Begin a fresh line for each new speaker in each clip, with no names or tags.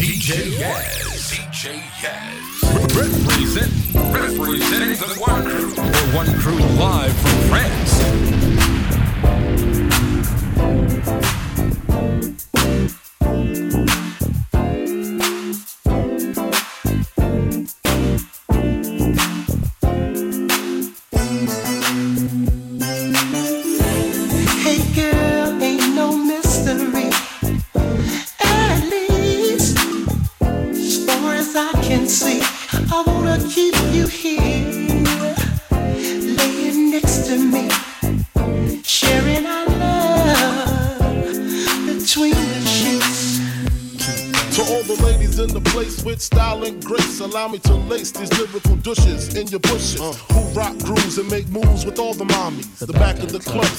DJ Yaz. DJ Yaz. Representing, representing the One Crew. The One Crew live from France.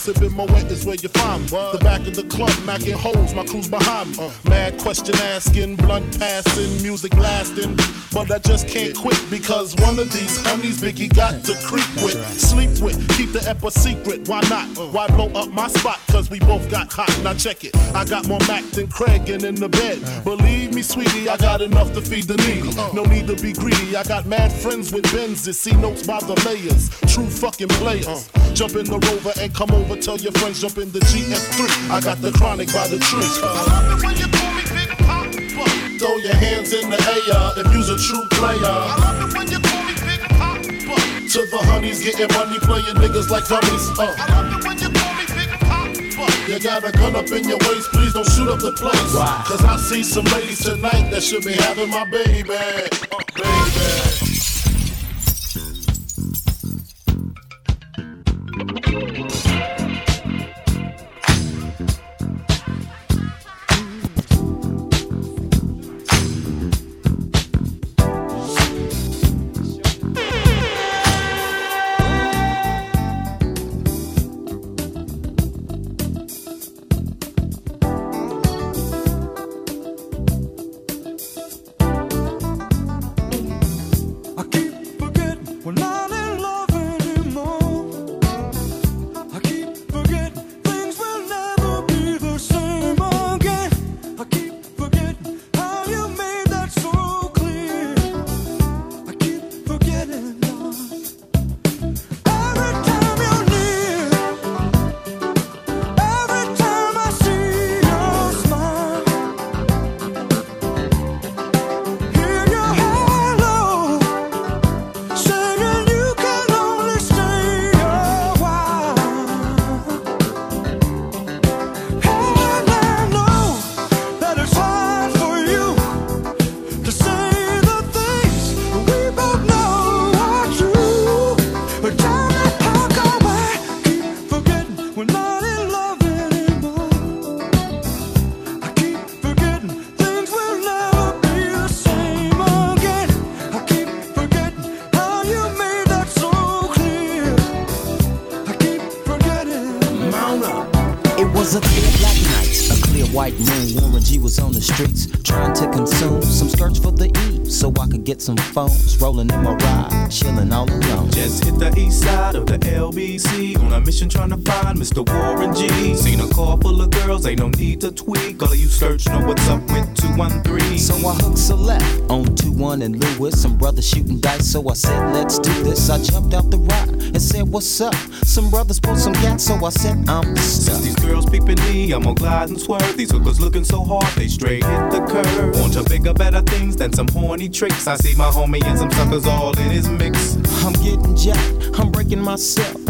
Sipping my wet is where you find me. The back of the club, macking holes, my crew's behind me. Uh. Mad question asking, blunt passing, music lasting. But I just can't quit because one of these honeys Biggie got to creep with, sleep with, keep the ep a secret. Why not? Uh. Why blow up my spot? Cause we both got hot. Now check it. I got more Mack than Craig and in the bed. Uh. Believe me, sweetie, I got enough to feed the needy. No need to be greedy. I got mad friends with Benzes. See notes by the layers. True fucking players. Jump in the rover and come over. Tell your friends jump in the GS3. I got the chronic by the tree. I love it when you call me Big Poppa. Throw your hands in the air if you's a true player. I love it when you call me Big Poppa. To the honeys getting money, playing niggas like dummies. Uh. I love it when you call me Big Poppa. You got a gun up in your waist, please don't shoot up the place. Cause I see some ladies tonight that should be having my baby. Uh, baby.
Some phones. Rolling in my ride, chilling all alone.
Just hit the east side of the LBC on a mission trying to find Mr. Warren G. Seen a car full of girls, ain't no need to tweak. All of you search know what's up with 213.
So I hooked select on 2 1 and Lewis. Some brothers shooting dice, so I said, let's do this. I jumped out the ride and said, what's up? Some brothers pulled some gas, so I said, I'm
Since
stuck.
these girls peeping me, I'm gonna glide and swerve. These hookers looking so hard, they straight hit the curve. Want to bigger, better things than some horny tricks. I see my homie and some suckers all in his mix.
I'm getting jacked, I'm breaking myself.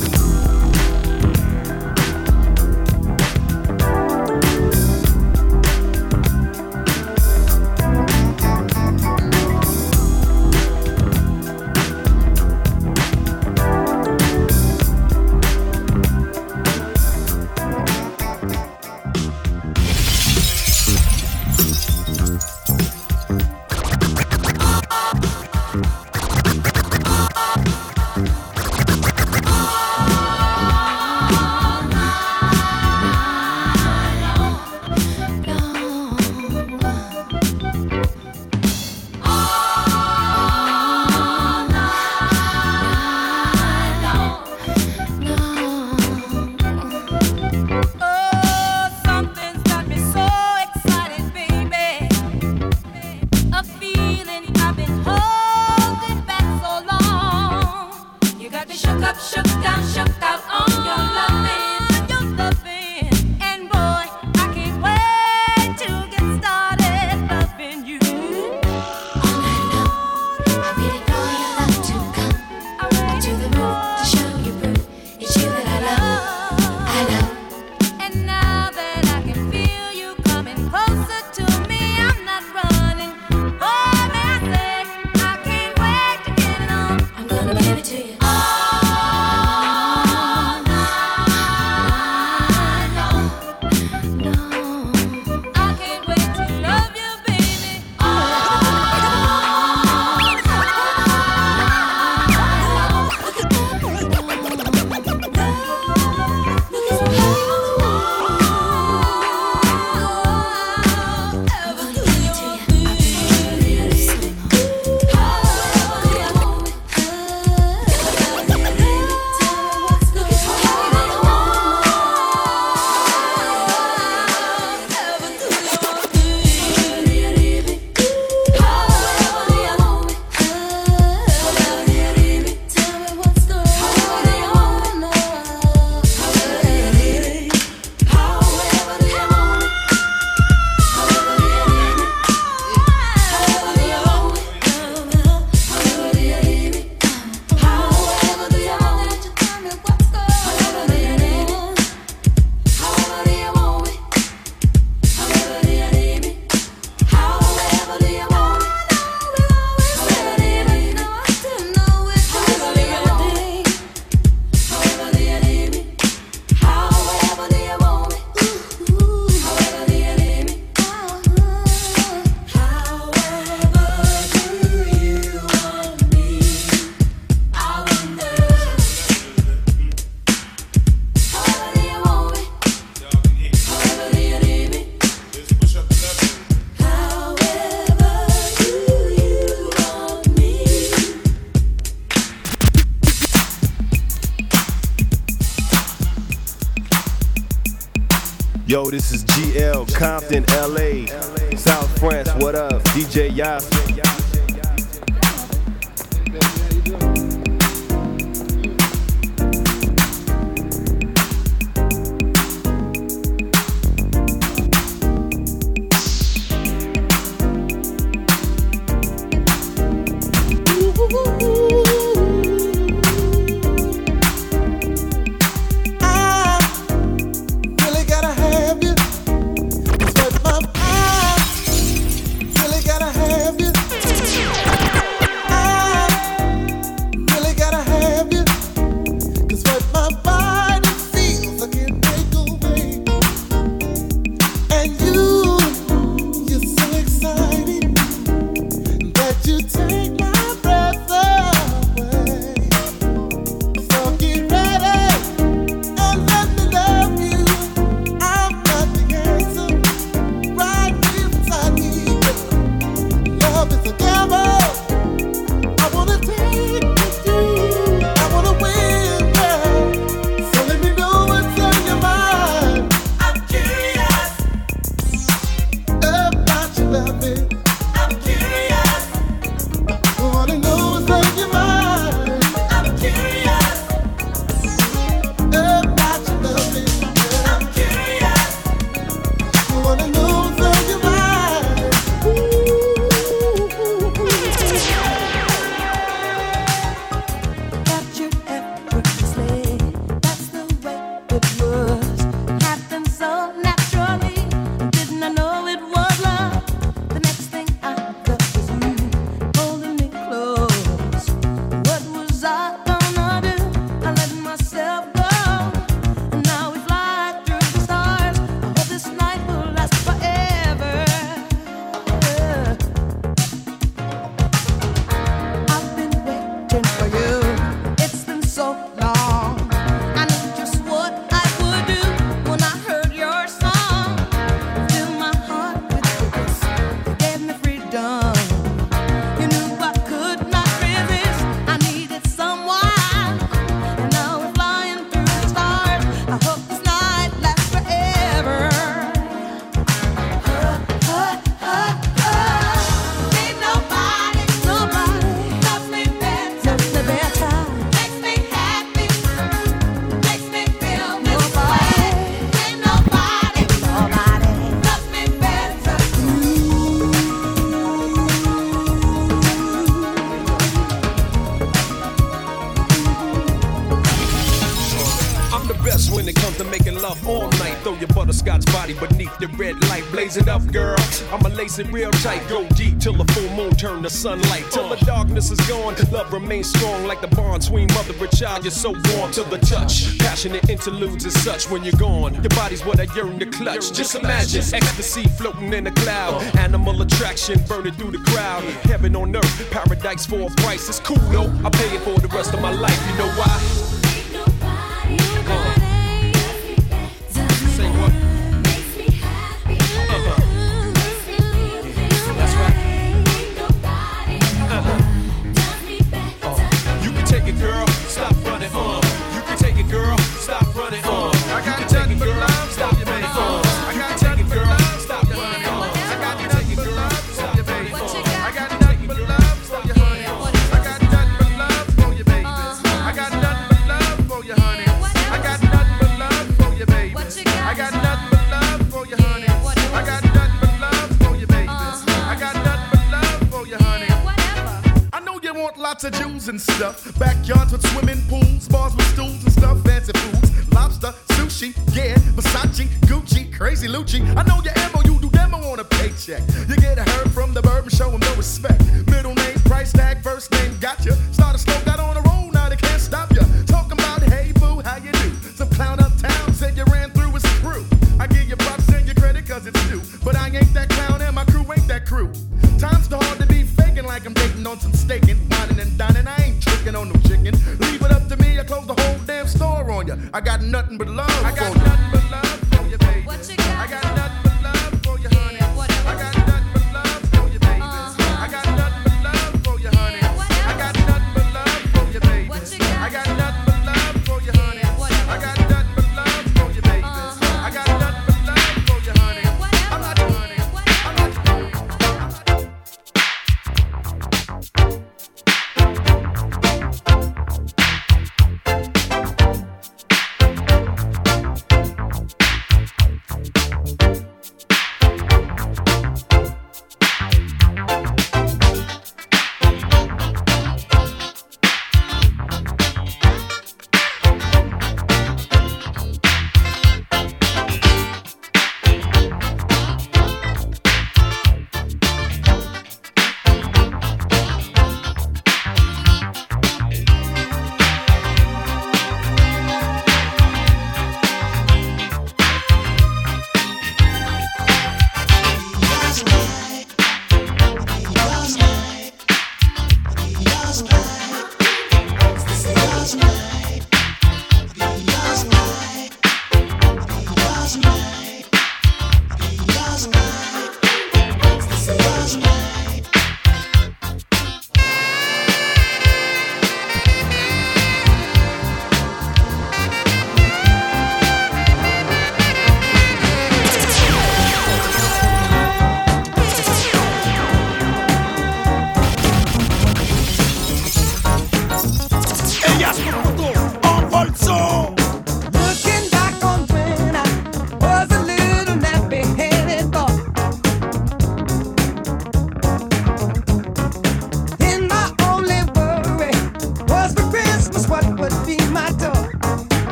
Lace it real tight. Go deep till the full moon turn to sunlight. Till the darkness is gone, love remains strong like the bond between mother and child. You're so warm to the touch. Passionate interludes and such when you're gone. Your body's what I yearn to clutch. Just imagine ecstasy floating in a cloud. Animal attraction burning through the crowd. Heaven on earth, paradise for a price. It's cool though. I pay it for the rest of my life. You know why?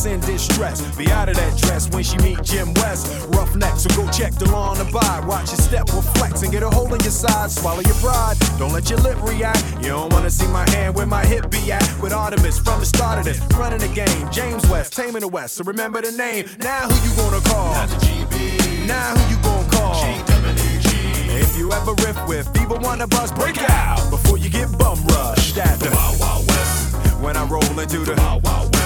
That's in distress, be out of that dress when she meet Jim West. Roughneck, so go check the lawn the by. Watch your step reflex and get a hole in your side. Swallow your pride. Don't let your lip react. You don't wanna see my hand where my hip be at. With Artemus from the start of this, running the game. James West, taming the West. So remember the name. Now who you gonna call? Now who you gonna call? If you ever riff with either one of us, break out before you get bum rushed at the Wild Wild West. When I roll into the Wild Wild West.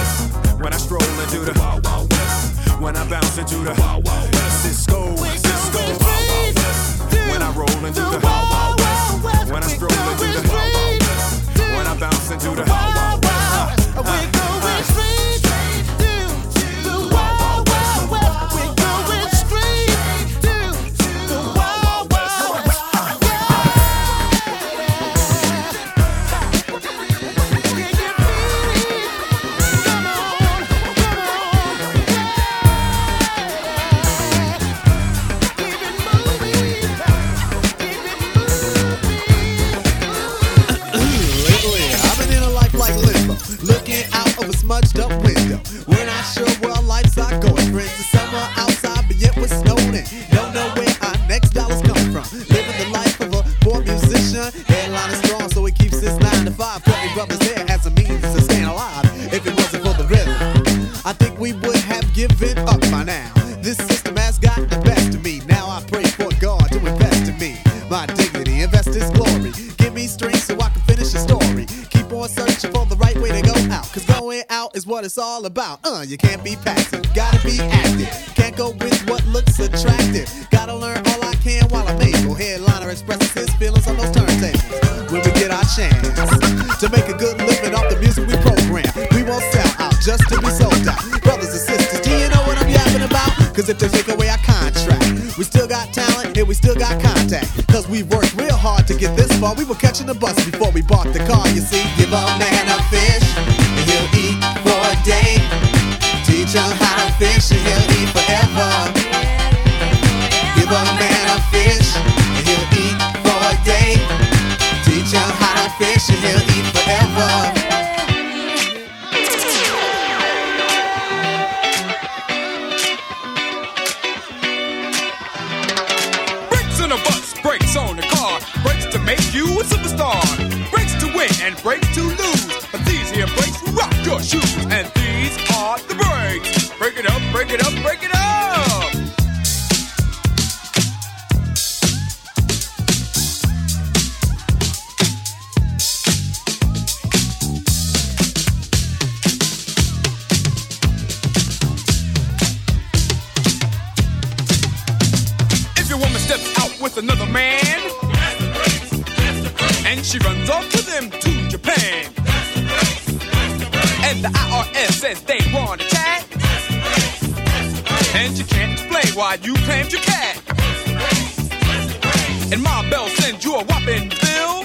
When I stroll into the Wild Wild West. When I bounce into the Wild Wild West. Sisqo, Sisqo. When I roll into the Wild Wild West. When I stroll into the Wild Wild West. When I bounce into the Wild Wild West.
Don't know where our next dollar's coming from. Living the life of a poor musician. Headline is strong, so he keeps his nine to five. Cutting brothers hair as a means to staying alive. If it wasn't for the rhythm, I think we would have given up by now. This system has got the best of me. Now I pray for God to invest in me. My dignity, invest His glory. Give me strength so I can finish the story. Keep on searching for the right way to go out. Cause going out is what it's all about. Uh, you can't be passive, gotta be active. Far. We were catching the bus before we bought the car, you see. Give
up man she runs off to them to Japan, and the IRS says they want a chat, and you can't explain why you claimed your cat, and Ma Bell sends you a whopping bill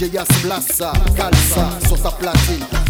DJ
As plaza, calza, sosa platina.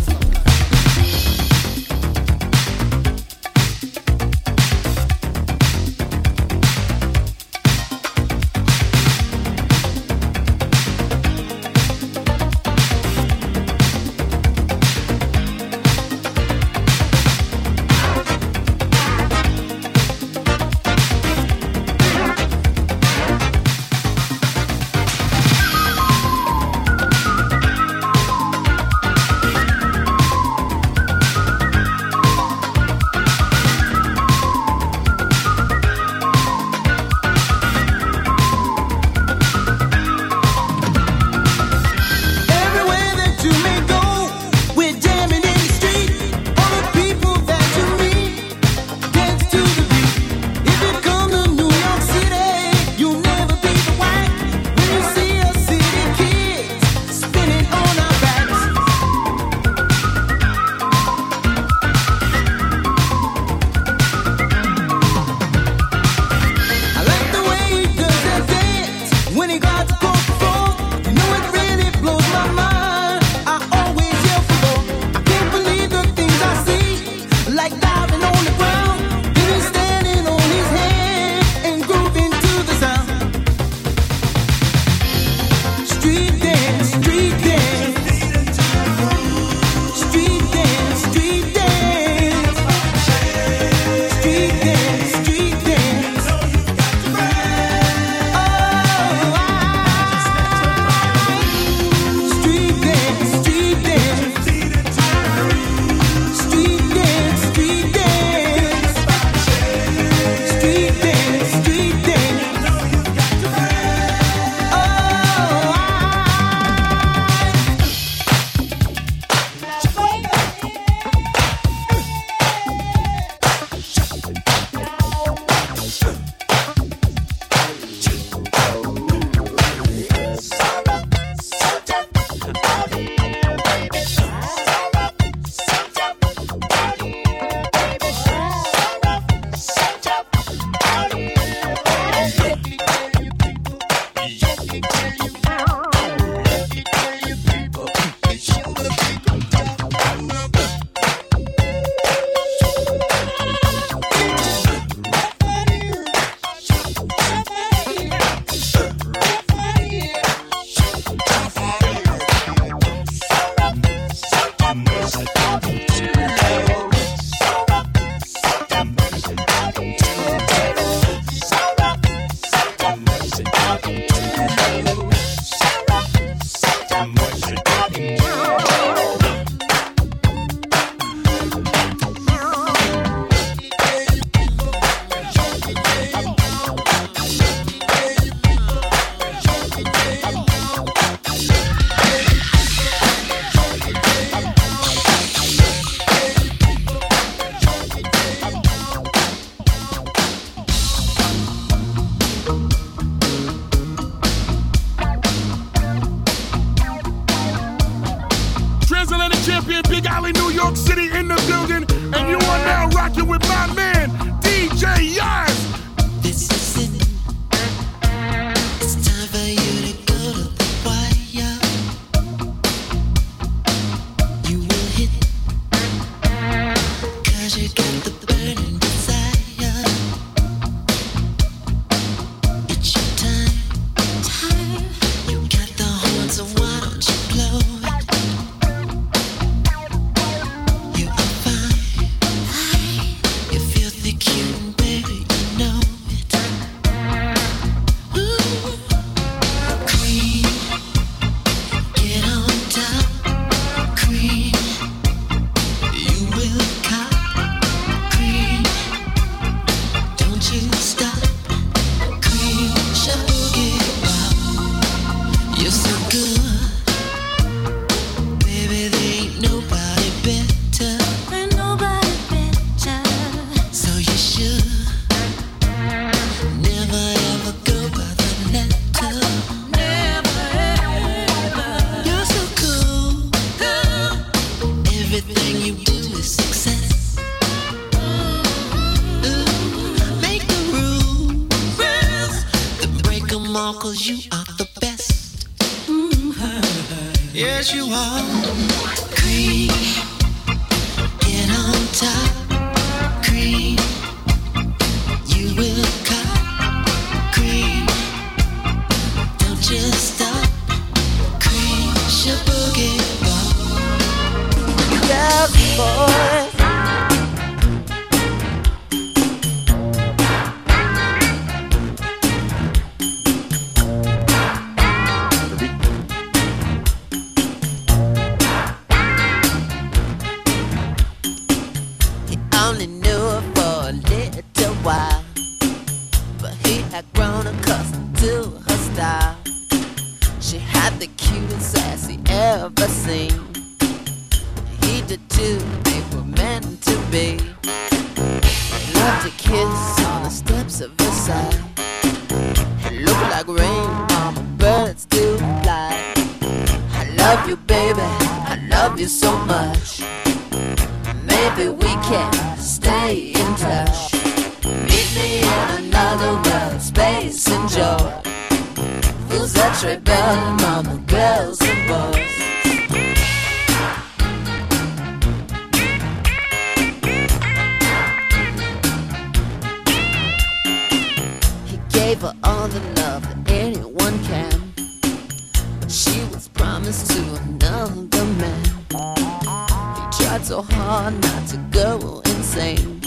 same.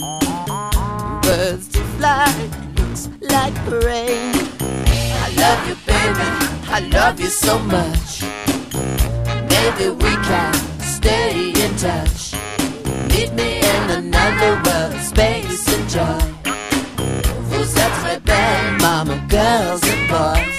Birds to fly, looks like rain. I love you, baby. I love you so much. Maybe we can stay in touch. Meet me in another world, space and joy. Who's that red band, mama, girls and boys?